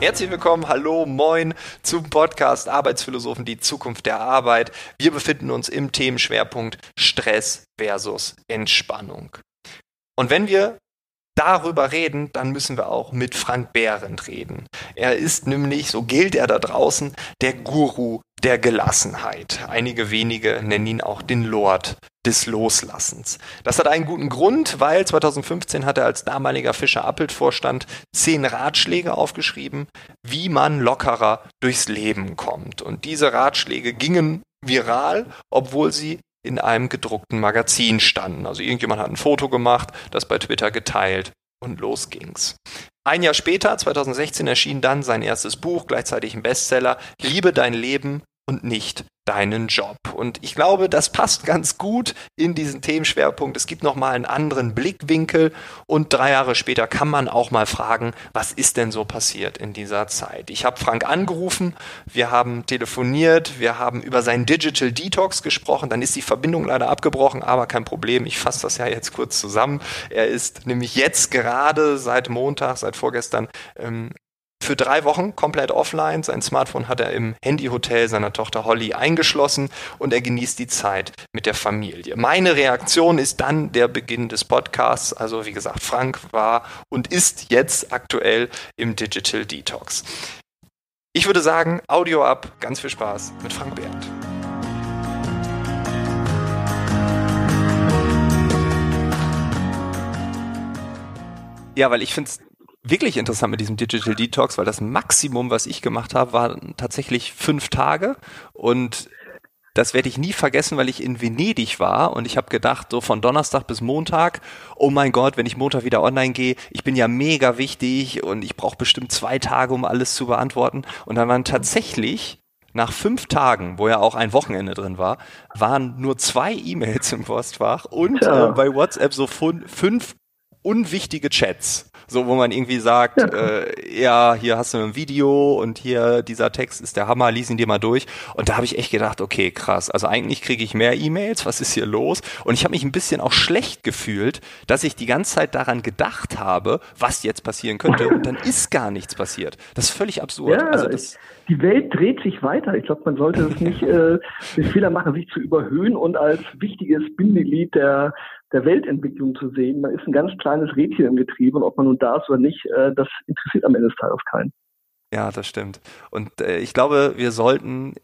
Herzlich willkommen, hallo, moin zum Podcast Arbeitsphilosophen, die Zukunft der Arbeit. Wir befinden uns im Themenschwerpunkt Stress versus Entspannung. Und wenn wir darüber reden, dann müssen wir auch mit Frank Behrendt reden. Er ist nämlich, so gilt er da draußen, der Guru der Gelassenheit. Einige wenige nennen ihn auch den Lord des Loslassens. Das hat einen guten Grund, weil 2015 hat er als damaliger Fischer Appelt Vorstand zehn Ratschläge aufgeschrieben, wie man lockerer durchs Leben kommt. Und diese Ratschläge gingen viral, obwohl sie in einem gedruckten Magazin standen. Also irgendjemand hat ein Foto gemacht, das bei Twitter geteilt und los ging's. Ein Jahr später, 2016, erschien dann sein erstes Buch, gleichzeitig ein Bestseller, Liebe dein Leben und nicht deinen Job. Und ich glaube, das passt ganz gut in diesen Themenschwerpunkt. Es gibt nochmal einen anderen Blickwinkel und drei Jahre später kann man auch mal fragen, was ist denn so passiert in dieser Zeit? Ich habe Frank angerufen, wir haben telefoniert, wir haben über seinen Digital Detox gesprochen, dann ist die Verbindung leider abgebrochen, aber kein Problem, ich fasse das ja jetzt kurz zusammen. Er ist nämlich jetzt gerade seit Montag, seit vorgestern ähm, für drei Wochen komplett offline. Sein Smartphone hat er im Handyhotel seiner Tochter Holly eingeschlossen und er genießt die Zeit mit der Familie. Meine Reaktion ist dann der Beginn des Podcasts. Also wie gesagt, Frank war und ist jetzt aktuell im Digital Detox. Ich würde sagen, Audio ab, ganz viel Spaß mit Frank Berndt. Ja, weil ich finde es wirklich interessant mit diesem Digital Detox, weil das Maximum, was ich gemacht habe, waren tatsächlich fünf Tage und das werde ich nie vergessen, weil ich in Venedig war und ich habe gedacht, so von Donnerstag bis Montag, oh mein Gott, wenn ich Montag wieder online gehe, ich bin ja mega wichtig und ich brauche bestimmt zwei Tage, um alles zu beantworten. Und dann waren tatsächlich nach fünf Tagen, wo ja auch ein Wochenende drin war, waren nur zwei E-Mails im Postfach und äh, bei WhatsApp so fünf unwichtige Chats. So, wo man irgendwie sagt, ja. Äh, ja, hier hast du ein Video und hier dieser Text ist der Hammer, lies ihn dir mal durch. Und da habe ich echt gedacht, okay, krass. Also eigentlich kriege ich mehr E-Mails, was ist hier los? Und ich habe mich ein bisschen auch schlecht gefühlt, dass ich die ganze Zeit daran gedacht habe, was jetzt passieren könnte. Und dann ist gar nichts passiert. Das ist völlig absurd. Ja, also das, die Welt dreht sich weiter. Ich glaube, man sollte es nicht äh, den Fehler machen, sich zu überhöhen und als wichtiges Bindeglied der der Weltentwicklung zu sehen. Man ist ein ganz kleines Rädchen im Getriebe und ob man nun da ist oder nicht, äh, das interessiert am Ende des Tages keinen. Ja, das stimmt. Und äh, ich glaube, wir sollten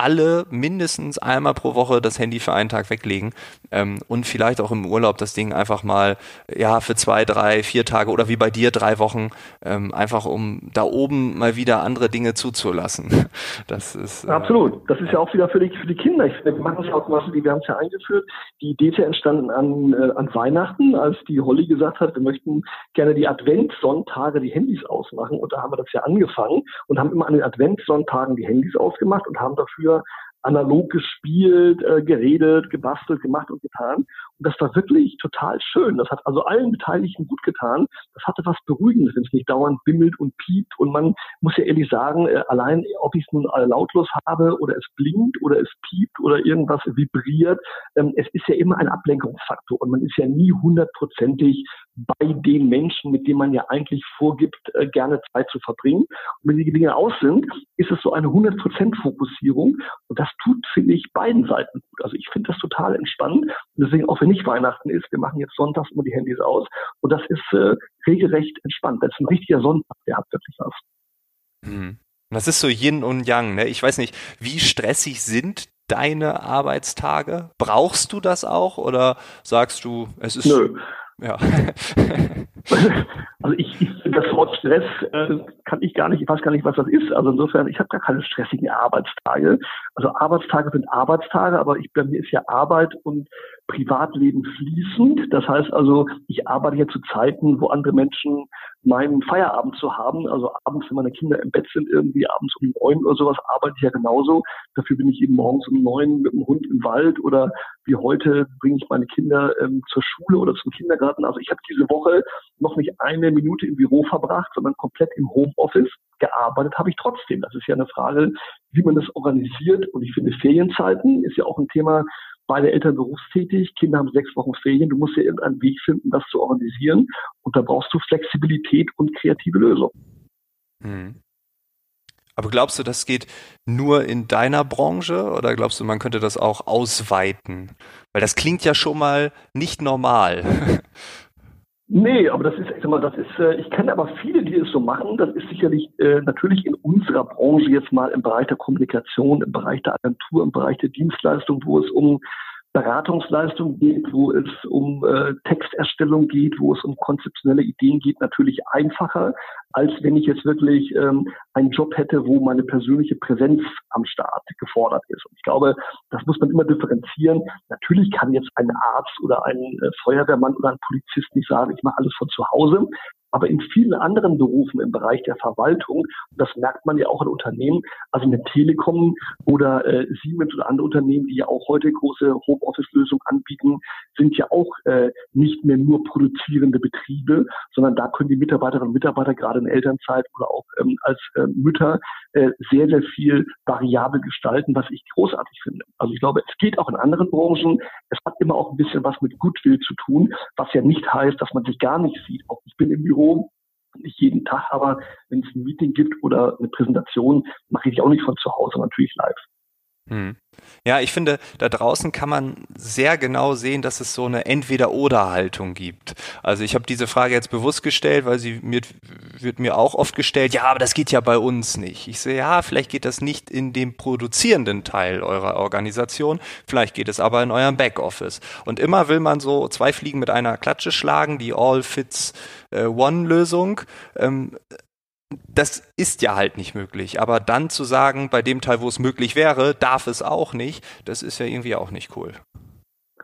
alle mindestens einmal pro Woche das Handy für einen Tag weglegen ähm, und vielleicht auch im Urlaub das Ding einfach mal ja für zwei, drei, vier Tage oder wie bei dir drei Wochen ähm, einfach um da oben mal wieder andere Dinge zuzulassen. Das ist äh, absolut. Das ist ja auch wieder für die für die Kinder. Ich finde, wir machen es ja auch mal so, wir haben es ja eingeführt. Die Idee ist ja entstanden an äh, an Weihnachten, als die Holly gesagt hat, wir möchten gerne die Adventssonntage die Handys ausmachen und da haben wir das ja angefangen und haben immer an den Adventssonntagen die Handys ausgemacht und haben dafür früher analog gespielt, äh, geredet, gebastelt, gemacht und getan. Und das war wirklich total schön. Das hat also allen Beteiligten gut getan. Das hatte was Beruhigendes, wenn es nicht dauernd bimmelt und piept. Und man muss ja ehrlich sagen, äh, allein ob ich es nun lautlos habe oder es blinkt oder es piept oder irgendwas vibriert, ähm, es ist ja immer ein Ablenkungsfaktor. Und man ist ja nie hundertprozentig bei den Menschen, mit denen man ja eigentlich vorgibt, äh, gerne Zeit zu verbringen. Und wenn die Dinge aus sind, ist es so eine 100% Fokussierung. Und das tut, finde ich, beiden Seiten gut. Also ich finde das total entspannend. Und deswegen, auch wenn nicht Weihnachten ist, wir machen jetzt sonntags immer die Handys aus. Und das ist äh, regelrecht entspannt. Das ist ein richtiger Sonntag, der hat wirklich was. Hm. Das ist so Yin und Yang. Ne? Ich weiß nicht, wie stressig sind deine Arbeitstage? Brauchst du das auch oder sagst du, es ist Nö. Ja. also ich, ich das Wort Stress äh, kann ich gar nicht, ich weiß gar nicht, was das ist. Also insofern, ich habe gar keine stressigen Arbeitstage. Also Arbeitstage sind Arbeitstage, aber ich, bei mir ist ja Arbeit und Privatleben fließend. Das heißt also, ich arbeite ja zu Zeiten, wo andere Menschen meinen Feierabend zu haben. Also abends, wenn meine Kinder im Bett sind, irgendwie abends um neun oder sowas, arbeite ich ja genauso. Dafür bin ich eben morgens um neun mit dem Hund im Wald oder wie heute bringe ich meine Kinder ähm, zur Schule oder zum Kindergarten. Also ich habe diese Woche noch nicht eine Minute im Büro verbracht, sondern komplett im Homeoffice. Gearbeitet habe ich trotzdem. Das ist ja eine Frage, wie man das organisiert. Und ich finde, Ferienzeiten ist ja auch ein Thema, beide Eltern berufstätig, Kinder haben sechs Wochen Ferien, du musst ja irgendeinen Weg finden, das zu organisieren und da brauchst du Flexibilität und kreative Lösungen. Hm. Aber glaubst du, das geht nur in deiner Branche oder glaubst du, man könnte das auch ausweiten? Weil das klingt ja schon mal nicht normal. Nee, aber das ist, ich sag mal, das ist, äh, ich kenne aber viele, die es so machen. Das ist sicherlich äh, natürlich in unserer Branche jetzt mal im Bereich der Kommunikation, im Bereich der Agentur, im Bereich der Dienstleistung, wo es um Beratungsleistung geht, wo es um äh, Texterstellung geht, wo es um konzeptionelle Ideen geht, natürlich einfacher, als wenn ich jetzt wirklich ähm, einen Job hätte, wo meine persönliche Präsenz am Start gefordert ist. Und ich glaube, das muss man immer differenzieren. Natürlich kann jetzt ein Arzt oder ein äh, Feuerwehrmann oder ein Polizist nicht sagen, ich mache alles von zu Hause. Aber in vielen anderen Berufen im Bereich der Verwaltung, das merkt man ja auch in Unternehmen, also mit Telekom oder äh, Siemens oder andere Unternehmen, die ja auch heute große Homeoffice-Lösungen anbieten, sind ja auch äh, nicht mehr nur produzierende Betriebe, sondern da können die Mitarbeiterinnen und Mitarbeiter gerade in Elternzeit oder auch ähm, als äh, Mütter äh, sehr, sehr viel variabel gestalten, was ich großartig finde. Also ich glaube, es geht auch in anderen Branchen. Es hat immer auch ein bisschen was mit Goodwill zu tun, was ja nicht heißt, dass man sich gar nicht sieht. Auch ich bin im Büro Büro, nicht jeden Tag, aber wenn es ein Meeting gibt oder eine Präsentation, mache ich die auch nicht von zu Hause, natürlich live. Hm. Ja, ich finde, da draußen kann man sehr genau sehen, dass es so eine Entweder-Oder-Haltung gibt. Also ich habe diese Frage jetzt bewusst gestellt, weil sie mir, wird mir auch oft gestellt, ja, aber das geht ja bei uns nicht. Ich sehe, ja, vielleicht geht das nicht in dem produzierenden Teil eurer Organisation, vielleicht geht es aber in eurem Backoffice. Und immer will man so zwei Fliegen mit einer Klatsche schlagen, die All-Fits-One-Lösung. Äh, ähm, das ist ja halt nicht möglich. Aber dann zu sagen, bei dem Teil, wo es möglich wäre, darf es auch nicht, das ist ja irgendwie auch nicht cool.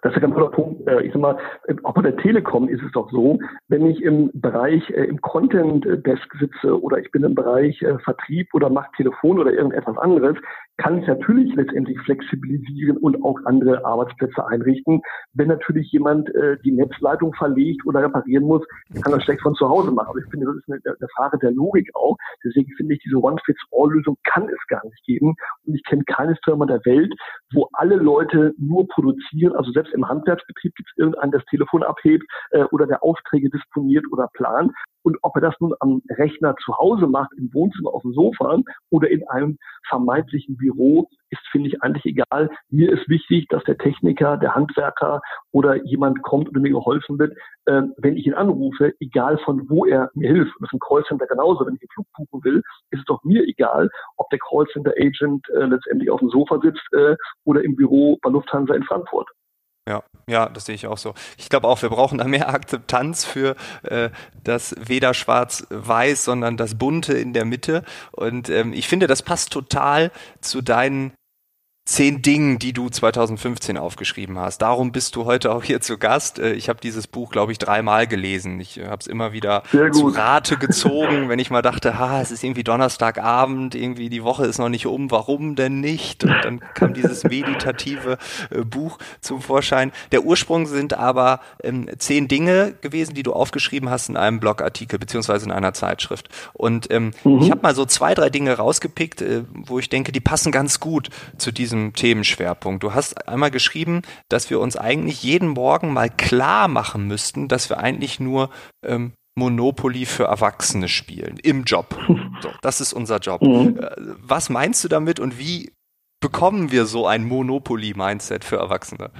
Das ist ein guter Punkt. Äh, ich sag mal, auch bei der Telekom ist es doch so, wenn ich im Bereich, äh, im Content Desk sitze oder ich bin im Bereich äh, Vertrieb oder mache Telefon oder irgendetwas anderes, kann ich natürlich letztendlich flexibilisieren und auch andere Arbeitsplätze einrichten. Wenn natürlich jemand äh, die Netzleitung verlegt oder reparieren muss, kann das schlecht von zu Hause machen. Aber ich finde, das ist eine, eine Frage der Logik auch. Deswegen finde ich, diese One-Fits-All-Lösung kann es gar nicht geben. Und ich kenne keine Firma der Welt, wo alle Leute nur produzieren. Also selbst im Handwerksbetrieb gibt es irgendeinen, der das Telefon abhebt äh, oder der Aufträge disponiert oder plant. Und ob er das nun am Rechner zu Hause macht, im Wohnzimmer auf dem Sofa oder in einem vermeintlichen Büro, ist, finde ich, eigentlich egal. Mir ist wichtig, dass der Techniker, der Handwerker oder jemand kommt und mir geholfen wird, äh, wenn ich ihn anrufe, egal von wo er mir hilft. Und das ist ein Callcenter genauso. Wenn ich einen Flug buchen will, ist es doch mir egal, ob der Callcenter-Agent äh, letztendlich auf dem Sofa sitzt äh, oder im Büro bei Lufthansa in Frankfurt. Ja, ja, das sehe ich auch so. Ich glaube auch, wir brauchen da mehr Akzeptanz für äh, das weder schwarz-weiß, sondern das Bunte in der Mitte. Und ähm, ich finde, das passt total zu deinen zehn Dingen, die du 2015 aufgeschrieben hast. Darum bist du heute auch hier zu Gast. Äh, ich habe dieses Buch, glaube ich, dreimal gelesen. Ich habe es immer wieder zu Rate gezogen, wenn ich mal dachte, ha, es ist irgendwie Donnerstagabend, irgendwie die Woche ist noch nicht um, warum denn nicht? Und dann kam dieses meditative äh, Buch zum Vorschein. Der Ursprung sind aber ähm, zehn Dinge gewesen, die du aufgeschrieben hast in einem Blogartikel beziehungsweise in einer Zeitschrift. Und ähm, mhm. ich habe mal so zwei, drei Dinge rausgepickt, äh, wo ich denke, die passen ganz gut zu diesem diesem Themenschwerpunkt. Du hast einmal geschrieben, dass wir uns eigentlich jeden Morgen mal klar machen müssten, dass wir eigentlich nur ähm, Monopoly für Erwachsene spielen im Job. So, das ist unser Job. Mhm. Äh, was meinst du damit und wie bekommen wir so ein Monopoly-Mindset für Erwachsene?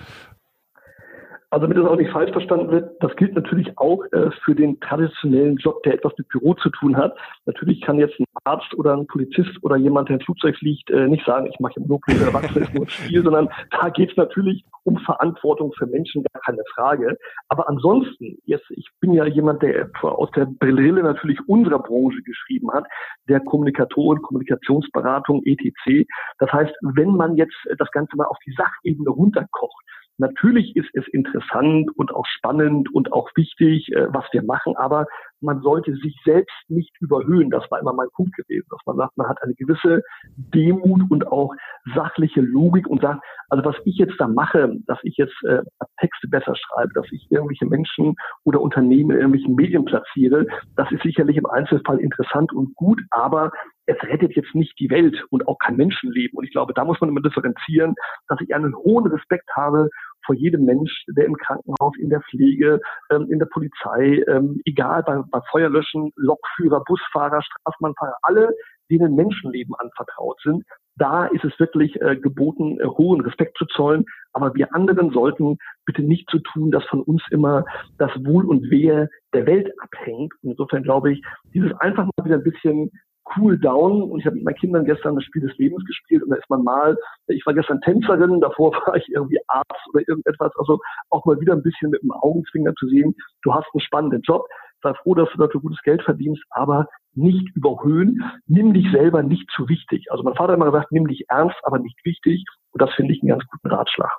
Also damit das auch nicht falsch verstanden wird, das gilt natürlich auch äh, für den traditionellen Job, der etwas mit Büro zu tun hat. Natürlich kann jetzt ein Arzt oder ein Polizist oder jemand, der im Flugzeug fliegt, äh, nicht sagen, ich mache im Notfall Erwachsene ist nur ein Spiel, sondern da geht es natürlich um Verantwortung für Menschen, gar keine Frage. Aber ansonsten, jetzt, ich bin ja jemand, der aus der Brille natürlich unserer Branche geschrieben hat, der Kommunikatoren, Kommunikationsberatung, etc. Das heißt, wenn man jetzt das Ganze mal auf die Sachebene runterkocht, Natürlich ist es interessant und auch spannend und auch wichtig, äh, was wir machen, aber man sollte sich selbst nicht überhöhen. Das war immer mein Punkt gewesen, dass man sagt, man hat eine gewisse Demut und auch sachliche Logik und sagt, also was ich jetzt da mache, dass ich jetzt äh, Texte besser schreibe, dass ich irgendwelche Menschen oder Unternehmen in irgendwelchen Medien platziere, das ist sicherlich im Einzelfall interessant und gut, aber es rettet jetzt nicht die Welt und auch kein Menschenleben. Und ich glaube, da muss man immer differenzieren, dass ich einen hohen Respekt habe vor jedem Mensch, der im Krankenhaus, in der Pflege, ähm, in der Polizei, ähm, egal bei, bei Feuerlöschen, Lokführer, Busfahrer, Straßenbahnfahrer, alle denen Menschenleben anvertraut sind. Da ist es wirklich äh, geboten, äh, hohen Respekt zu zollen. Aber wir anderen sollten bitte nicht so tun, dass von uns immer das Wohl und Wehe der Welt abhängt. Und insofern glaube ich, dieses einfach mal wieder ein bisschen cool down. Und ich habe mit meinen Kindern gestern das Spiel des Lebens gespielt und da ist man mal, ich war gestern Tänzerin, davor war ich irgendwie Arzt oder irgendetwas. Also auch mal wieder ein bisschen mit dem Augenzwinger zu sehen, du hast einen spannenden Job. Sei froh, dass du dafür gutes Geld verdienst, aber nicht überhöhen. Nimm dich selber nicht zu wichtig. Also mein Vater hat immer gesagt, nimm dich ernst, aber nicht wichtig. Und das finde ich einen ganz guten Ratschlag.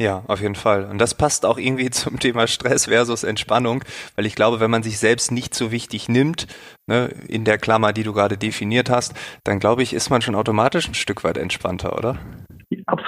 Ja, auf jeden Fall. Und das passt auch irgendwie zum Thema Stress versus Entspannung, weil ich glaube, wenn man sich selbst nicht so wichtig nimmt, ne, in der Klammer, die du gerade definiert hast, dann glaube ich, ist man schon automatisch ein Stück weit entspannter, oder?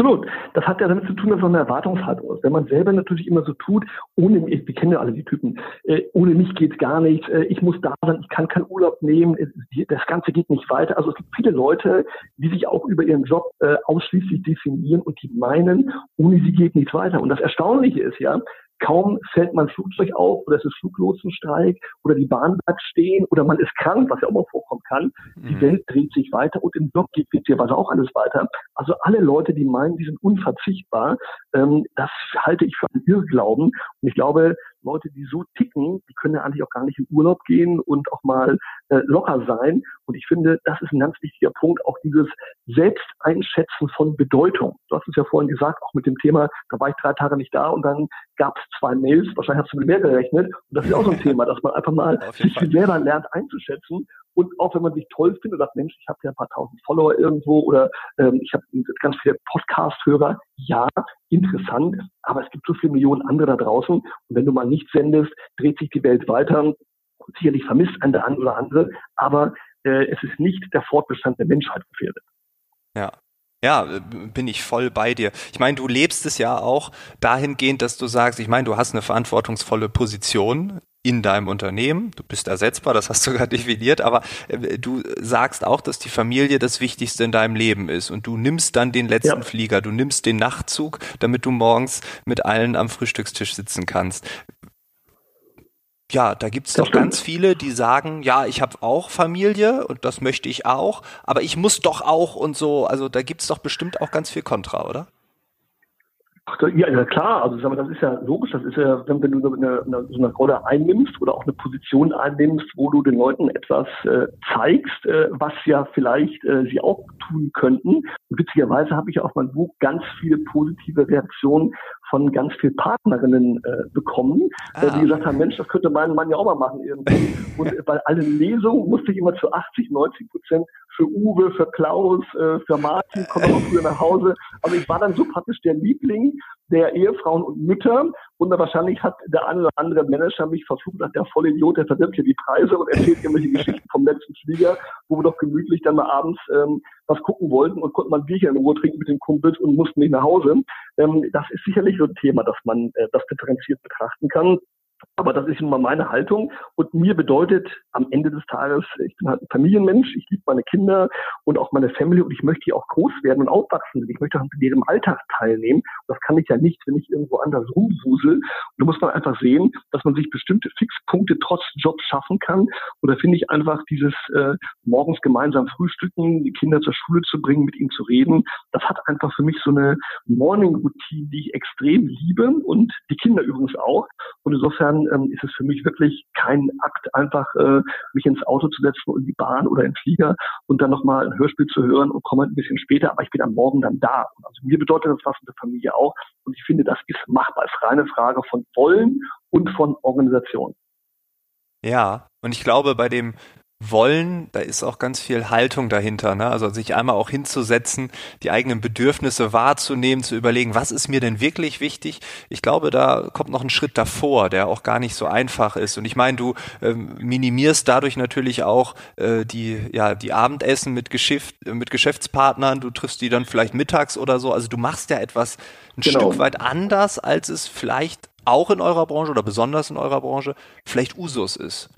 Absolut. Das hat ja damit zu tun, dass so eine Erwartungshaltung ist. Wenn man selber natürlich immer so tut, ohne mich, wir kennen ja alle die Typen, äh, ohne mich geht's gar nicht, äh, ich muss da sein, ich kann keinen Urlaub nehmen, äh, das Ganze geht nicht weiter. Also es gibt viele Leute, die sich auch über ihren Job äh, ausschließlich definieren und die meinen, ohne sie geht nichts weiter. Und das Erstaunliche ist ja, kaum fällt man Flugzeug auf oder es ist Fluglotsenstreik oder die Bahn bleibt stehen oder man ist krank, was ja auch mal vorkommen kann. Die mhm. Welt dreht sich weiter und im Block geht witzigerweise auch alles weiter. Also alle Leute, die meinen, die sind unverzichtbar, ähm, das halte ich für einen Irrglauben. Und ich glaube, Leute, die so ticken, die können ja eigentlich auch gar nicht in Urlaub gehen und auch mal äh, locker sein. Und ich finde, das ist ein ganz wichtiger Punkt, auch dieses Selbsteinschätzen von Bedeutung. Du hast es ja vorhin gesagt, auch mit dem Thema, da war ich drei Tage nicht da und dann gab es zwei Mails, wahrscheinlich hast du mit mehr gerechnet. Und das ist auch so ein Thema, dass man einfach mal sich selber lernt einzuschätzen. Und auch wenn man sich toll findet und sagt, Mensch, ich habe ja ein paar tausend Follower irgendwo oder ähm, ich habe ganz viele Podcast-Hörer, ja, interessant, aber es gibt so viele Millionen andere da draußen. Und wenn du mal nichts sendest, dreht sich die Welt weiter. Sicherlich vermisst ein der andere oder andere, aber äh, es ist nicht der Fortbestand der Menschheit gefährdet. Ja, ja, äh, bin ich voll bei dir. Ich meine, du lebst es ja auch dahingehend, dass du sagst, ich meine, du hast eine verantwortungsvolle Position in deinem Unternehmen. Du bist ersetzbar, das hast du gerade definiert, aber äh, du sagst auch, dass die Familie das Wichtigste in deinem Leben ist und du nimmst dann den letzten ja. Flieger, du nimmst den Nachtzug, damit du morgens mit allen am Frühstückstisch sitzen kannst. Ja, da gibt's doch ganz viele, die sagen, ja, ich habe auch Familie und das möchte ich auch, aber ich muss doch auch und so. Also da gibt's doch bestimmt auch ganz viel Kontra, oder? Ach, ja, ja, klar, also sag mal, das ist ja logisch, das ist ja, wenn, wenn du eine, eine, so eine Rolle einnimmst oder auch eine Position einnimmst, wo du den Leuten etwas äh, zeigst, äh, was ja vielleicht äh, sie auch tun könnten. Und witzigerweise habe ich auf meinem Buch ganz viele positive Reaktionen von ganz vielen Partnerinnen äh, bekommen, ah. die gesagt haben, Mensch, das könnte mein Mann ja auch mal machen irgendwie. Und bei allen Lesungen musste ich immer zu 80, 90 Prozent für Uwe, für Klaus, äh, für Martin, komm auch früher nach Hause. Also ich war dann so praktisch der Liebling der Ehefrauen und Mütter. Und wahrscheinlich hat der eine oder andere Manager mich versucht, nach der volle Idiot, der verdirbt hier die Preise und erzählt irgendwelche Geschichten vom letzten Flieger, wo wir doch gemütlich dann mal abends ähm, was gucken wollten und konnten mal ein Bierchen in Ruhe trinken mit den Kumpels und mussten nicht nach Hause. Ähm, das ist sicherlich so ein Thema, dass man äh, das differenziert betrachten kann. Aber das ist immer meine Haltung. Und mir bedeutet am Ende des Tages, ich bin halt ein Familienmensch, ich liebe meine Kinder und auch meine Family und ich möchte die auch groß werden und aufwachsen. Ich möchte in ihrem Alltag teilnehmen. Das kann ich ja nicht, wenn ich irgendwo anders rumwusel. Und da muss man einfach sehen, dass man sich bestimmte Fixpunkte trotz Job schaffen kann. Und da finde ich einfach dieses äh, morgens gemeinsam frühstücken, die Kinder zur Schule zu bringen, mit ihnen zu reden, das hat einfach für mich so eine Morning Routine, die ich extrem liebe und die Kinder übrigens auch. Und insofern insofern ähm, ist es für mich wirklich kein Akt, einfach äh, mich ins Auto zu setzen und in die Bahn oder in den Flieger und dann nochmal ein Hörspiel zu hören und komme ein bisschen später, aber ich bin am Morgen dann da. Also mir bedeutet das was in der Familie auch und ich finde, das ist machbar. Es ist reine Frage von Wollen und von Organisation. Ja, und ich glaube, bei dem wollen, da ist auch ganz viel Haltung dahinter. Ne? Also sich einmal auch hinzusetzen, die eigenen Bedürfnisse wahrzunehmen, zu überlegen, was ist mir denn wirklich wichtig. Ich glaube, da kommt noch ein Schritt davor, der auch gar nicht so einfach ist. Und ich meine, du ähm, minimierst dadurch natürlich auch äh, die, ja, die Abendessen mit, Geschäft, äh, mit Geschäftspartnern. Du triffst die dann vielleicht mittags oder so. Also du machst ja etwas ein genau. Stück weit anders, als es vielleicht auch in eurer Branche oder besonders in eurer Branche vielleicht Usus ist.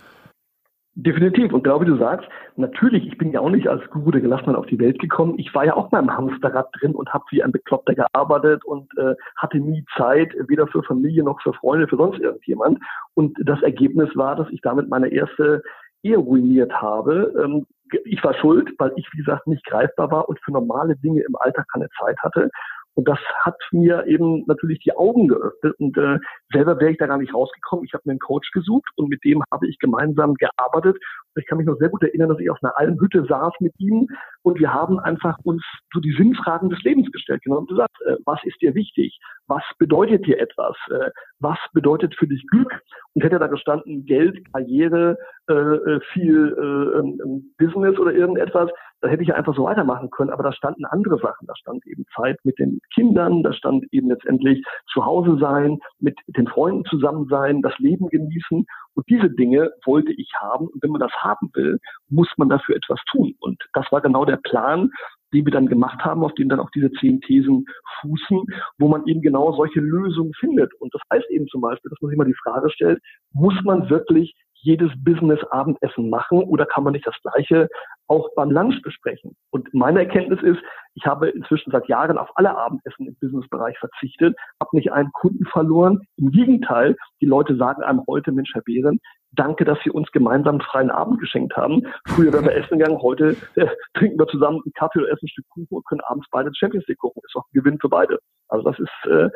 Definitiv. Und glaube, du sagst, natürlich, ich bin ja auch nicht als Guru der Gelassenheit auf die Welt gekommen. Ich war ja auch mal im Hamsterrad drin und habe wie ein Bekloppter gearbeitet und äh, hatte nie Zeit, weder für Familie noch für Freunde, für sonst irgendjemand. Und das Ergebnis war, dass ich damit meine erste Ehe ruiniert habe. Ähm, ich war schuld, weil ich, wie gesagt, nicht greifbar war und für normale Dinge im Alltag keine Zeit hatte. Und das hat mir eben natürlich die Augen geöffnet und äh, selber wäre ich da gar nicht rausgekommen. Ich habe mir einen Coach gesucht und mit dem habe ich gemeinsam gearbeitet. Und ich kann mich noch sehr gut erinnern, dass ich auf einer Almhütte saß mit ihm und wir haben einfach uns so die Sinnfragen des Lebens gestellt. Genau und gesagt, äh, was ist dir wichtig? Was bedeutet dir etwas? Äh, was bedeutet für dich Glück? Und hätte da gestanden Geld, Karriere, äh, viel äh, ähm, Business oder irgendetwas, da hätte ich einfach so weitermachen können, aber da standen andere Sachen. Da stand eben Zeit mit den Kindern, da stand eben letztendlich zu Hause sein, mit den Freunden zusammen sein, das Leben genießen. Und diese Dinge wollte ich haben. Und wenn man das haben will, muss man dafür etwas tun. Und das war genau der Plan, den wir dann gemacht haben, auf dem dann auch diese zehn Thesen fußen, wo man eben genau solche Lösungen findet. Und das heißt eben zum Beispiel, dass man sich mal die Frage stellt, muss man wirklich jedes Business-Abendessen machen oder kann man nicht das Gleiche auch beim Lunch besprechen? Und meine Erkenntnis ist, ich habe inzwischen seit Jahren auf alle Abendessen im Businessbereich verzichtet, habe nicht einen Kunden verloren. Im Gegenteil, die Leute sagen einem heute, Mensch, Herr Behren, danke, dass Sie uns gemeinsam einen freien Abend geschenkt haben. Früher wären wir essen gegangen, heute äh, trinken wir zusammen einen Kaffee oder essen ein Stück Kuchen und können abends beide Champions League gucken. Ist doch ein Gewinn für beide. Also das ist äh,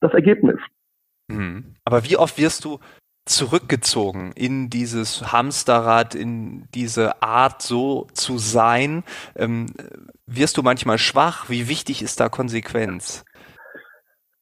das Ergebnis. Mhm. Aber wie oft wirst du zurückgezogen in dieses Hamsterrad, in diese Art so zu sein? Ähm, wirst du manchmal schwach? Wie wichtig ist da Konsequenz?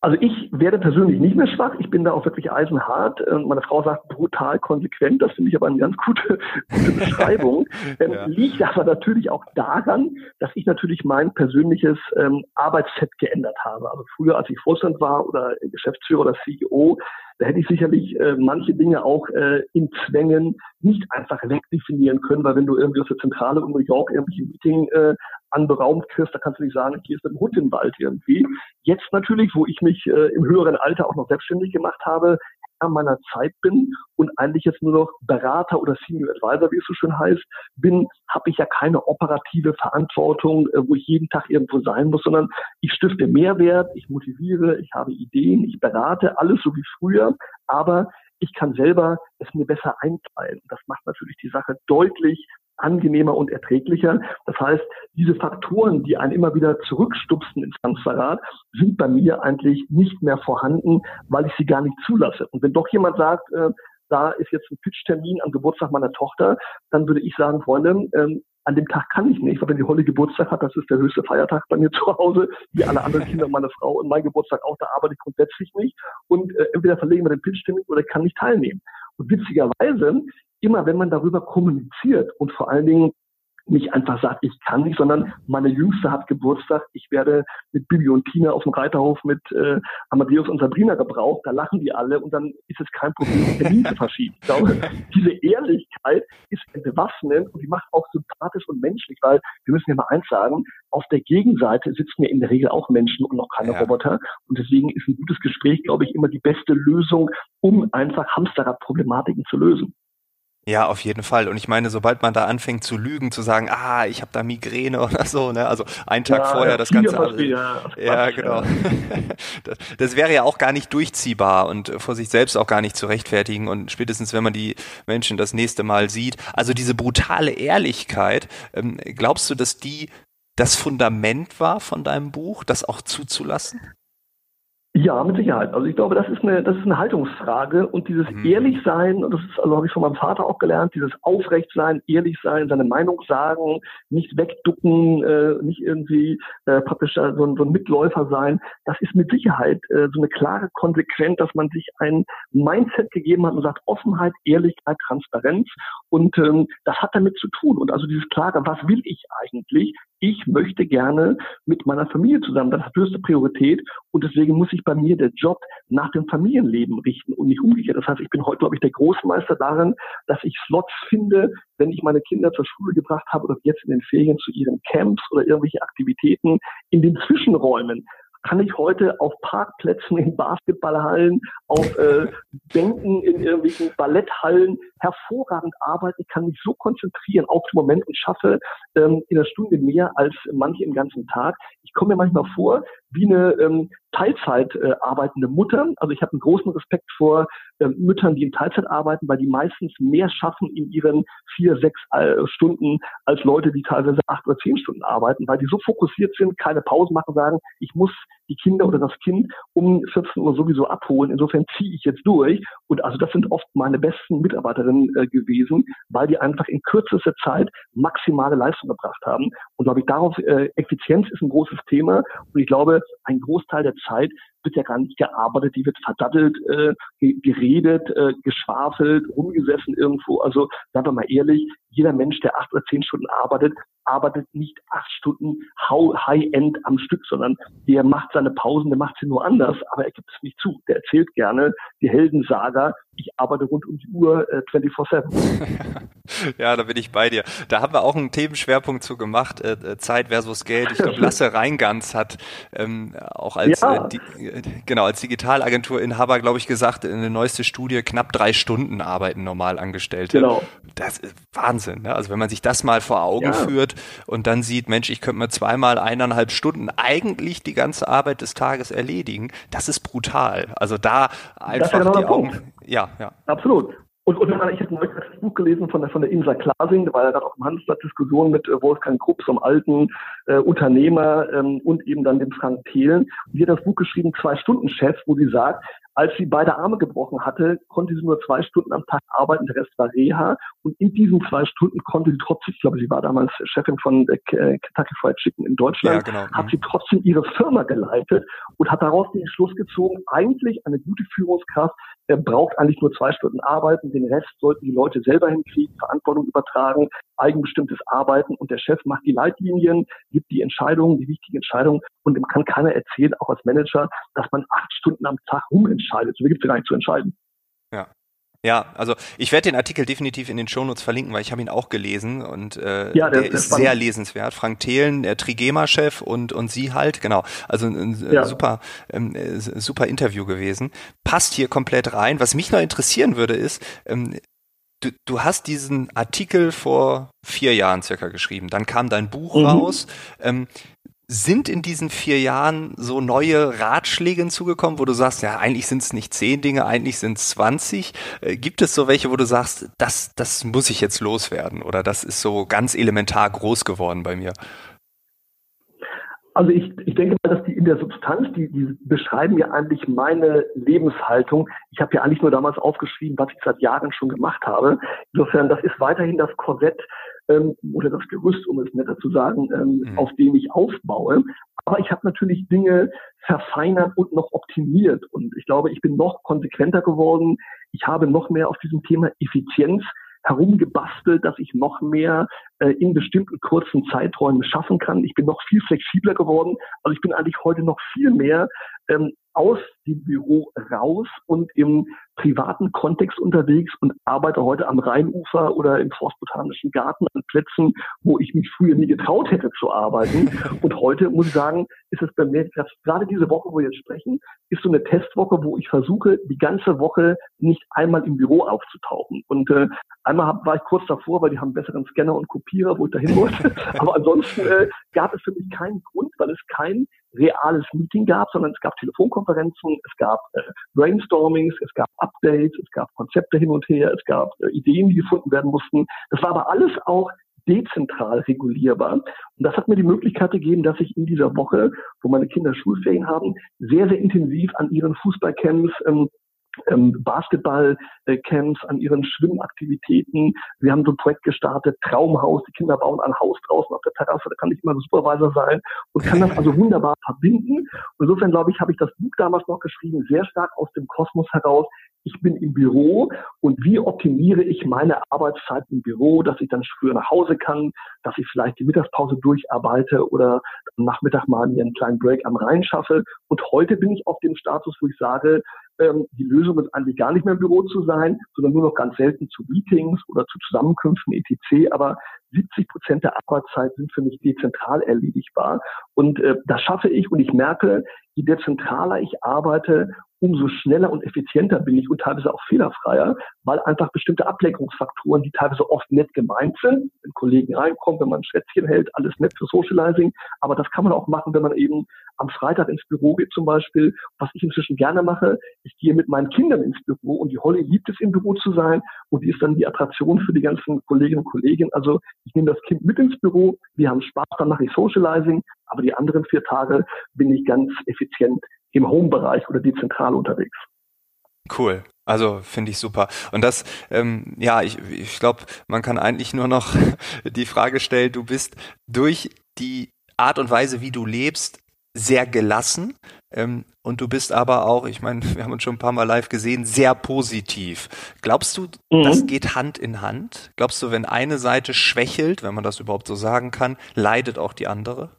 Also ich werde persönlich nicht mehr schwach. Ich bin da auch wirklich eisenhart. Meine Frau sagt brutal konsequent. Das finde ich aber eine ganz gute, gute Beschreibung. Ähm, ja. Liegt aber natürlich auch daran, dass ich natürlich mein persönliches ähm, Arbeitsset geändert habe. Also früher, als ich Vorstand war oder Geschäftsführer oder CEO, da hätte ich sicherlich äh, manche Dinge auch äh, in Zwängen nicht einfach wegdefinieren können, weil wenn du irgendwie aus der Zentrale in New York irgendwelche Meeting äh, anberaumt kriegst, da kannst du nicht sagen, jetzt mit dem Hund den Wald irgendwie. Jetzt natürlich, wo ich mich äh, im höheren Alter auch noch selbstständig gemacht habe, Herr meiner Zeit bin und eigentlich jetzt nur noch Berater oder Senior Advisor, wie es so schön heißt, bin, habe ich ja keine operative Verantwortung, äh, wo ich jeden Tag irgendwo sein muss, sondern ich stifte Mehrwert, ich motiviere, ich habe Ideen, ich berate, alles so wie früher, aber ich kann selber es mir besser einteilen. Das macht natürlich die Sache deutlich angenehmer und erträglicher. Das heißt, diese Faktoren, die einen immer wieder zurückstupsen ins Hamsterrad, sind bei mir eigentlich nicht mehr vorhanden, weil ich sie gar nicht zulasse. Und wenn doch jemand sagt, äh, da ist jetzt ein Pitch-Termin am Geburtstag meiner Tochter, dann würde ich sagen, Freunde, ähm, an dem Tag kann ich nicht, weil wenn die Holly Geburtstag hat, das ist der höchste Feiertag bei mir zu Hause, wie alle anderen Kinder, meine Frau und mein Geburtstag auch, da arbeite ich grundsätzlich nicht. Und äh, entweder verlegen wir den Pitch-Termin oder kann nicht teilnehmen. Und witzigerweise immer wenn man darüber kommuniziert und vor allen Dingen nicht einfach sagt, ich kann nicht, sondern meine Jüngste hat Geburtstag, ich werde mit Bibi und Tina auf dem Reiterhof mit äh, Amadeus und Sabrina gebraucht, da lachen die alle und dann ist es kein Problem, den Termin zu verschieben. Ich glaube, diese Ehrlichkeit ist entwaffnend und die macht auch sympathisch und menschlich, weil wir müssen ja mal eins sagen, auf der Gegenseite sitzen ja in der Regel auch Menschen und noch keine ja. Roboter und deswegen ist ein gutes Gespräch, glaube ich, immer die beste Lösung, um einfach Hamsterrad-Problematiken zu lösen. Ja, auf jeden Fall. Und ich meine, sobald man da anfängt zu lügen, zu sagen, ah, ich habe da Migräne oder so, ne? Also einen Tag ja, vorher das Ganze. Alles, ja, ja, genau. Das, das, wäre ja auch gar nicht durchziehbar und vor sich selbst auch gar nicht zu rechtfertigen. Und spätestens, wenn man die Menschen das nächste Mal sieht. Also diese brutale Ehrlichkeit, ähm, glaubst du, dass die das Fundament war von deinem Buch, das auch zuzulassen? Ja, mit Sicherheit. Also ich glaube, das ist eine, das ist eine Haltungsfrage und dieses mhm. Ehrlichsein, und das ist, also habe ich von meinem Vater auch gelernt, dieses Aufrechtsein, Ehrlichsein, seine Meinung sagen, nicht wegducken, äh, nicht irgendwie äh, praktisch so ein, so ein Mitläufer sein, das ist mit Sicherheit äh, so eine klare Konsequenz, dass man sich ein Mindset gegeben hat und sagt Offenheit, Ehrlichkeit, Transparenz und ähm, das hat damit zu tun. Und also dieses klare, was will ich eigentlich? Ich möchte gerne mit meiner Familie zusammen. Das hat höchste Priorität und deswegen muss ich bei mir der Job nach dem Familienleben richten und nicht umgekehrt. Das heißt, ich bin heute, glaube ich, der Großmeister darin, dass ich Slots finde, wenn ich meine Kinder zur Schule gebracht habe oder jetzt in den Ferien zu ihren Camps oder irgendwelche Aktivitäten in den Zwischenräumen kann ich heute auf Parkplätzen in Basketballhallen, auf äh, Bänken in irgendwelchen Balletthallen hervorragend arbeiten. Ich kann mich so konzentrieren auf den Moment und schaffe ähm, in einer Stunde mehr als manche im ganzen Tag. Ich komme mir manchmal vor wie eine ähm, Teilzeit äh, arbeitende Mutter. Also ich habe einen großen Respekt vor äh, Müttern, die in Teilzeit arbeiten, weil die meistens mehr schaffen in ihren vier, sechs äh, Stunden als Leute, die teilweise acht oder zehn Stunden arbeiten, weil die so fokussiert sind, keine Pause machen, sagen, ich muss die Kinder oder das Kind um 14 Uhr sowieso abholen. Insofern ziehe ich jetzt durch. Und also das sind oft meine besten Mitarbeiterinnen äh, gewesen, weil die einfach in kürzester Zeit maximale Leistung gebracht haben. Und glaube ich, darauf äh, Effizienz ist ein großes Thema. Und ich glaube, ein Großteil der Zeit wird ja gar nicht gearbeitet, die wird verdattelt, äh, geredet, äh, geschwafelt, rumgesessen irgendwo. Also sagen wir mal ehrlich, jeder Mensch, der acht oder zehn Stunden arbeitet, arbeitet nicht acht Stunden High-End am Stück, sondern der macht seine Pausen, der macht sie nur anders, aber er gibt es nicht zu. Der erzählt gerne die Heldensaga, ich arbeite rund um die Uhr äh, 24-7. ja, da bin ich bei dir. Da haben wir auch einen Themenschwerpunkt zu gemacht, äh, äh Zeit versus Geld. Ich glaube, Lasse Reingans hat ähm, auch als, ja. äh, die, äh, genau, als Digitalagenturinhaber, glaube ich, gesagt, in eine neueste Studie, knapp drei Stunden arbeiten normal Angestellte. Genau. Das ist Wahnsinn. Ne? Also wenn man sich das mal vor Augen ja. führt und dann sieht, Mensch, ich könnte mir zweimal eineinhalb Stunden eigentlich die ganze Arbeit des Tages erledigen, das ist brutal. Also da einfach genau die Augen. Ja, ja. Absolut. Und, und ich habe neulich das Buch gelesen von der, von der Insa Klasing, da war ja gerade auch im Handelsblatt Diskussion mit äh, Wolfgang Krupp, so einem alten äh, Unternehmer ähm, und eben dann dem Frank Thelen. Und die hat das Buch geschrieben, Zwei Stunden Chef, wo sie sagt, als sie beide Arme gebrochen hatte, konnte sie nur zwei Stunden am Tag arbeiten, der Rest war Reha. Und in diesen zwei Stunden konnte sie trotzdem, ich glaube, sie war damals Chefin von äh, Kentucky Fried Chicken in Deutschland, ja, genau. hat mhm. sie trotzdem ihre Firma geleitet und hat daraus den Schluss gezogen, eigentlich eine gute Führungskraft er braucht eigentlich nur zwei Stunden arbeiten, den Rest sollten die Leute selber hinkriegen, Verantwortung übertragen, eigenbestimmtes Arbeiten und der Chef macht die Leitlinien, gibt die Entscheidungen, die wichtigen Entscheidungen und dem kann keiner erzählen, auch als Manager, dass man acht Stunden am Tag rumentscheidet. So gibt es gar nicht zu entscheiden. Ja. Ja, also ich werde den Artikel definitiv in den Shownotes verlinken, weil ich habe ihn auch gelesen und äh, ja, der, der ist sehr lesenswert. Frank Thelen, der Trigema-Chef und und sie halt, genau. Also ein ja. super ähm, super Interview gewesen. Passt hier komplett rein. Was mich noch interessieren würde ist, ähm, du, du hast diesen Artikel vor vier Jahren circa geschrieben. Dann kam dein Buch mhm. raus. Ähm, sind in diesen vier Jahren so neue Ratschläge hinzugekommen, wo du sagst, ja, eigentlich sind es nicht zehn Dinge, eigentlich sind es 20? Äh, gibt es so welche, wo du sagst, das, das muss ich jetzt loswerden oder das ist so ganz elementar groß geworden bei mir? Also ich, ich denke mal, dass die in der Substanz, die, die beschreiben ja eigentlich meine Lebenshaltung. Ich habe ja eigentlich nur damals aufgeschrieben, was ich seit Jahren schon gemacht habe. Insofern, das ist weiterhin das Korsett ähm, oder das Gerüst, um es netter zu sagen, ähm, mhm. auf dem ich aufbaue. Aber ich habe natürlich Dinge verfeinert und noch optimiert. Und ich glaube, ich bin noch konsequenter geworden. Ich habe noch mehr auf diesem Thema Effizienz herumgebastelt, dass ich noch mehr äh, in bestimmten kurzen Zeiträumen schaffen kann. Ich bin noch viel flexibler geworden. Also ich bin eigentlich heute noch viel mehr ähm, aus dem Büro raus und im privaten Kontext unterwegs und arbeite heute am Rheinufer oder im Forstbotanischen Garten an Plätzen, wo ich mich früher nie getraut hätte zu arbeiten. Und heute muss ich sagen, ist es bei mir, gerade diese Woche, wo wir jetzt sprechen, ist so eine Testwoche, wo ich versuche, die ganze Woche nicht einmal im Büro aufzutauchen. Und äh, einmal hab, war ich kurz davor, weil die haben besseren Scanner und Kopierer, wo ich dahin wollte. Aber ansonsten äh, gab es für mich keinen Grund, weil es kein reales Meeting gab, sondern es gab Telefonkonferenzen, es gab äh, Brainstormings, es gab Updates, es gab Konzepte hin und her, es gab äh, Ideen, die gefunden werden mussten. Das war aber alles auch dezentral regulierbar. Und das hat mir die Möglichkeit gegeben, dass ich in dieser Woche, wo meine Kinder Schulferien haben, sehr, sehr intensiv an ihren Fußballcamps ähm, ähm, Basketballcamps, an ihren Schwimmaktivitäten. Wir haben so ein Projekt gestartet, Traumhaus, die Kinder bauen ein Haus draußen auf der Terrasse, da kann ich immer Supervisor sein und kann das also wunderbar verbinden. Und insofern, glaube ich, habe ich das Buch damals noch geschrieben, sehr stark aus dem Kosmos heraus. Ich bin im Büro und wie optimiere ich meine Arbeitszeit im Büro, dass ich dann früher nach Hause kann, dass ich vielleicht die Mittagspause durcharbeite oder am Nachmittag mal mir einen kleinen Break am Rhein schaffe. Und heute bin ich auf dem Status, wo ich sage, ähm, die Lösung ist eigentlich gar nicht mehr im Büro zu sein, sondern nur noch ganz selten zu Meetings oder zu Zusammenkünften etc. Aber 70 Prozent der Arbeitszeit sind für mich dezentral erledigbar. Und äh, das schaffe ich und ich merke, je dezentraler ich arbeite, umso schneller und effizienter bin ich und teilweise auch fehlerfreier, weil einfach bestimmte Ablenkungsfaktoren, die teilweise oft nett gemeint sind, wenn Kollegen reinkommen, wenn man ein Schwätzchen hält, alles nett für Socializing, aber das kann man auch machen, wenn man eben am Freitag ins Büro geht zum Beispiel, was ich inzwischen gerne mache, ich gehe mit meinen Kindern ins Büro und die Holly liebt es im Büro zu sein und die ist dann die Attraktion für die ganzen Kolleginnen und Kollegen. Also ich nehme das Kind mit ins Büro, wir haben Spaß, dann mache ich Socializing, aber die anderen vier Tage bin ich ganz effizient im Home-Bereich oder dezentral unterwegs. Cool. Also finde ich super. Und das, ähm, ja, ich, ich glaube, man kann eigentlich nur noch die Frage stellen, du bist durch die Art und Weise, wie du lebst, sehr gelassen. Ähm, und du bist aber auch, ich meine, wir haben uns schon ein paar Mal live gesehen, sehr positiv. Glaubst du, mhm. das geht Hand in Hand? Glaubst du, wenn eine Seite schwächelt, wenn man das überhaupt so sagen kann, leidet auch die andere?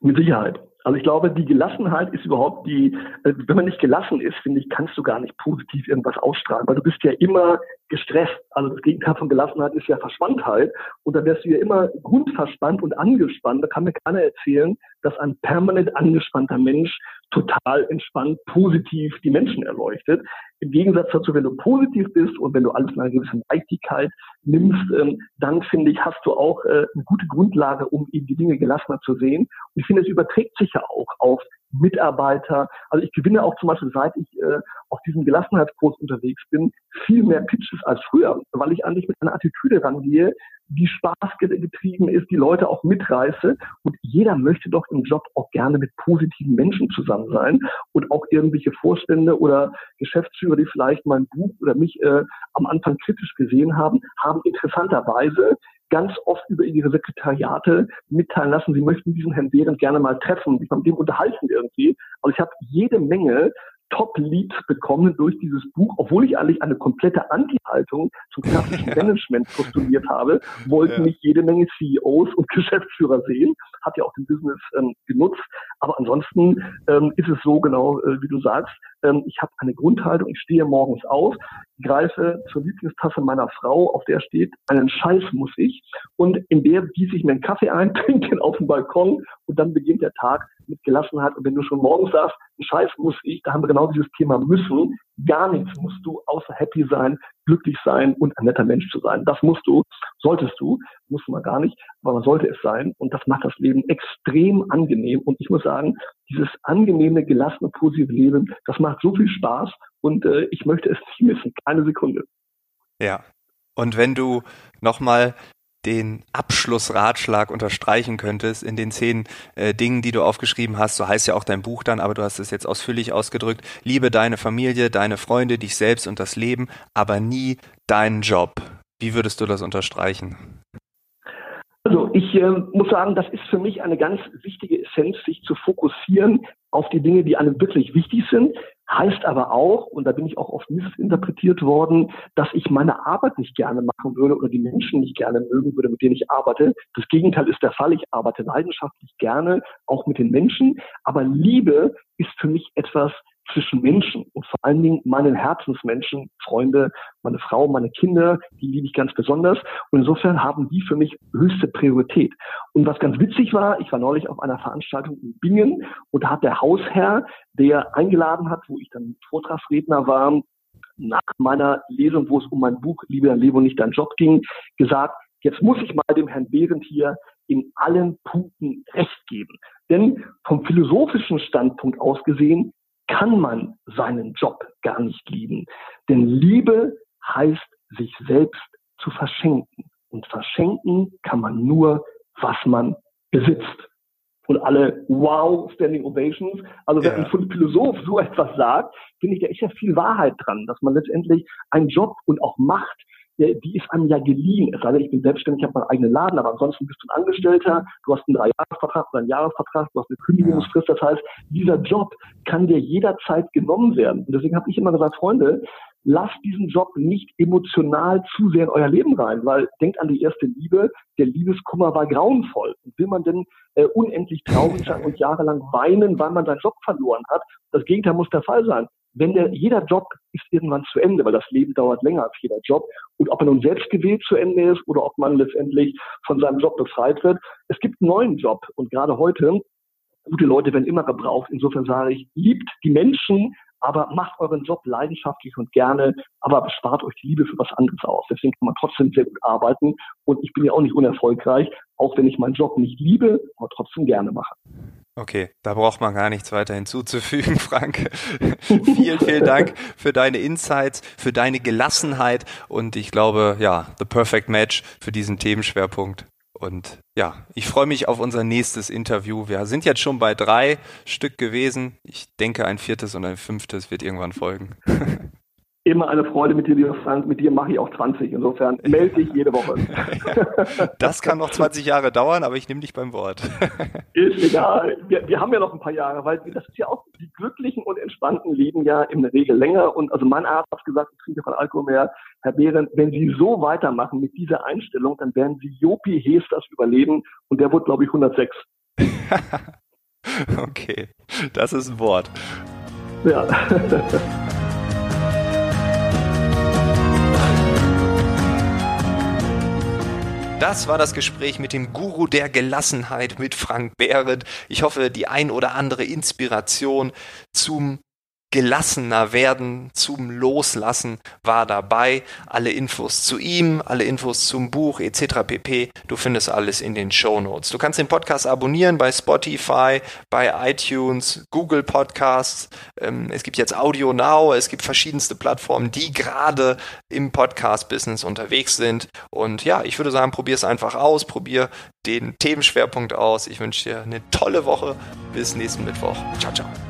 Mit Sicherheit. Also ich glaube, die Gelassenheit ist überhaupt die, äh, wenn man nicht gelassen ist, finde ich, kannst du gar nicht positiv irgendwas ausstrahlen, weil du bist ja immer gestresst. Also das Gegenteil von Gelassenheit ist ja Verspanntheit. Und da wärst du ja immer grundverspannt und angespannt. Da kann mir keiner erzählen, dass ein permanent angespannter Mensch total entspannt, positiv die Menschen erleuchtet. Im Gegensatz dazu, wenn du positiv bist und wenn du alles in einer gewissen Leichtigkeit nimmst, ähm, dann finde ich, hast du auch äh, eine gute Grundlage, um eben die Dinge gelassener zu sehen. Und ich finde, es überträgt sich ja auch auf Mitarbeiter. Also ich gewinne auch zum Beispiel, seit ich äh, auf diesem Gelassenheitskurs unterwegs bin, viel mehr Pitches als früher, weil ich eigentlich mit einer Attitüde rangehe, die Spaß getrieben ist, die Leute auch mitreiße. Und jeder möchte doch im Job auch gerne mit positiven Menschen zusammen sein. Und auch irgendwelche Vorstände oder Geschäftsführer, die vielleicht mein Buch oder mich äh, am Anfang kritisch gesehen haben, haben interessanterweise ganz oft über ihre Sekretariate mitteilen lassen, sie möchten diesen Herrn Behrendt gerne mal treffen, sich mit dem unterhalten irgendwie. Also ich habe jede Menge Top-Leads bekommen durch dieses Buch, obwohl ich eigentlich eine komplette Anti-Haltung zum klassischen ja. Management postuliert habe, wollten ja. mich jede Menge CEOs und Geschäftsführer sehen, hat ja auch den Business ähm, genutzt. Aber ansonsten ähm, ist es so genau, äh, wie du sagst, ähm, ich habe eine Grundhaltung, ich stehe morgens auf, greife zur Lieblingstasse meiner Frau, auf der steht, einen Scheiß muss ich. Und in der gieße ich mir einen Kaffee ein, trinke den auf dem Balkon und dann beginnt der Tag mit Gelassenheit. Und wenn du schon morgens sagst, einen Scheiß muss ich, da haben wir genau dieses Thema müssen. Gar nichts musst du außer happy sein, glücklich sein und ein netter Mensch zu sein. Das musst du, solltest du, muss man gar nicht, aber man sollte es sein. Und das macht das Leben extrem angenehm. Und ich muss sagen, dieses angenehme, gelassene, positive Leben, das macht so viel Spaß und äh, ich möchte es nicht missen, keine Sekunde. Ja. Und wenn du nochmal den Abschlussratschlag unterstreichen könntest in den zehn äh, Dingen, die du aufgeschrieben hast, so heißt ja auch dein Buch dann, aber du hast es jetzt ausführlich ausgedrückt, liebe deine Familie, deine Freunde, dich selbst und das Leben, aber nie deinen Job. Wie würdest du das unterstreichen? Also ich äh, muss sagen, das ist für mich eine ganz wichtige Essenz, sich zu fokussieren auf die Dinge, die einem wirklich wichtig sind. Heißt aber auch, und da bin ich auch oft missinterpretiert worden, dass ich meine Arbeit nicht gerne machen würde oder die Menschen nicht gerne mögen würde, mit denen ich arbeite. Das Gegenteil ist der Fall. Ich arbeite leidenschaftlich gerne, auch mit den Menschen. Aber Liebe ist für mich etwas, zwischen Menschen und vor allen Dingen meinen Herzensmenschen, Freunde, meine Frau, meine Kinder, die liebe ich ganz besonders. Und insofern haben die für mich höchste Priorität. Und was ganz witzig war, ich war neulich auf einer Veranstaltung in Bingen und da hat der Hausherr, der eingeladen hat, wo ich dann Vortragsredner war, nach meiner Lesung, wo es um mein Buch Liebe dein Leben und nicht dein Job ging, gesagt, jetzt muss ich mal dem Herrn Behrendt hier in allen Punkten recht geben. Denn vom philosophischen Standpunkt aus gesehen kann man seinen Job gar nicht lieben. Denn Liebe heißt, sich selbst zu verschenken. Und verschenken kann man nur, was man besitzt. Und alle wow, Standing Ovations. Also wenn ja. ein Philosoph so etwas sagt, finde ich, da ist ja viel Wahrheit dran, dass man letztendlich einen Job und auch Macht die ist einem ja geliehen. Es sei denn, ich bin selbstständig, ich habe meinen eigenen Laden, aber ansonsten bist du ein Angestellter, du hast einen Dreijahresvertrag oder einen Jahresvertrag, du hast eine Kündigungsfrist. Das heißt, dieser Job kann dir jederzeit genommen werden. Und deswegen habe ich immer gesagt, Freunde, lasst diesen Job nicht emotional zu sehr in euer Leben rein, weil denkt an die erste Liebe, der Liebeskummer war grauenvoll. Und will man denn äh, unendlich traurig sein und jahrelang weinen, weil man seinen Job verloren hat? Das Gegenteil muss der Fall sein wenn der, jeder Job ist irgendwann zu Ende, weil das Leben dauert länger als jeder Job. Und ob er nun selbst gewählt zu Ende ist oder ob man letztendlich von seinem Job befreit wird, es gibt einen neuen Job. Und gerade heute, gute Leute werden immer gebraucht. Insofern sage ich, liebt die Menschen, aber macht euren Job leidenschaftlich und gerne, aber bespart euch die Liebe für was anderes aus. Deswegen kann man trotzdem sehr gut arbeiten. Und ich bin ja auch nicht unerfolgreich, auch wenn ich meinen Job nicht liebe, aber trotzdem gerne mache. Okay, da braucht man gar nichts weiter hinzuzufügen, Frank. vielen, vielen Dank für deine Insights, für deine Gelassenheit und ich glaube, ja, the perfect match für diesen Themenschwerpunkt. Und ja, ich freue mich auf unser nächstes Interview. Wir sind jetzt schon bei drei Stück gewesen. Ich denke, ein viertes und ein fünftes wird irgendwann folgen. immer eine Freude mit dir, lieber Frank. Mit dir mache ich auch 20. Insofern melde dich jede Woche. das kann noch 20 Jahre dauern, aber ich nehme dich beim Wort. ist egal. Wir, wir, haben ja noch ein paar Jahre, weil das ist ja auch, die Glücklichen und Entspannten leben ja in der Regel länger. Und also mein Arzt hat gesagt, ich trinke von Alkohol mehr. Herr Behren, wenn Sie so weitermachen mit dieser Einstellung, dann werden Sie Jopi Hesters überleben. Und der wurde, glaube ich, 106. okay, das ist ein Wort. Ja. Das war das Gespräch mit dem Guru der Gelassenheit mit Frank Behrendt. Ich hoffe, die ein oder andere Inspiration zum gelassener werden, zum Loslassen war dabei. Alle Infos zu ihm, alle Infos zum Buch etc. pp. Du findest alles in den Show Notes. Du kannst den Podcast abonnieren bei Spotify, bei iTunes, Google Podcasts. Ähm, es gibt jetzt Audio Now, es gibt verschiedenste Plattformen, die gerade im Podcast-Business unterwegs sind. Und ja, ich würde sagen, probier es einfach aus, probier den Themenschwerpunkt aus. Ich wünsche dir eine tolle Woche. Bis nächsten Mittwoch. Ciao, ciao.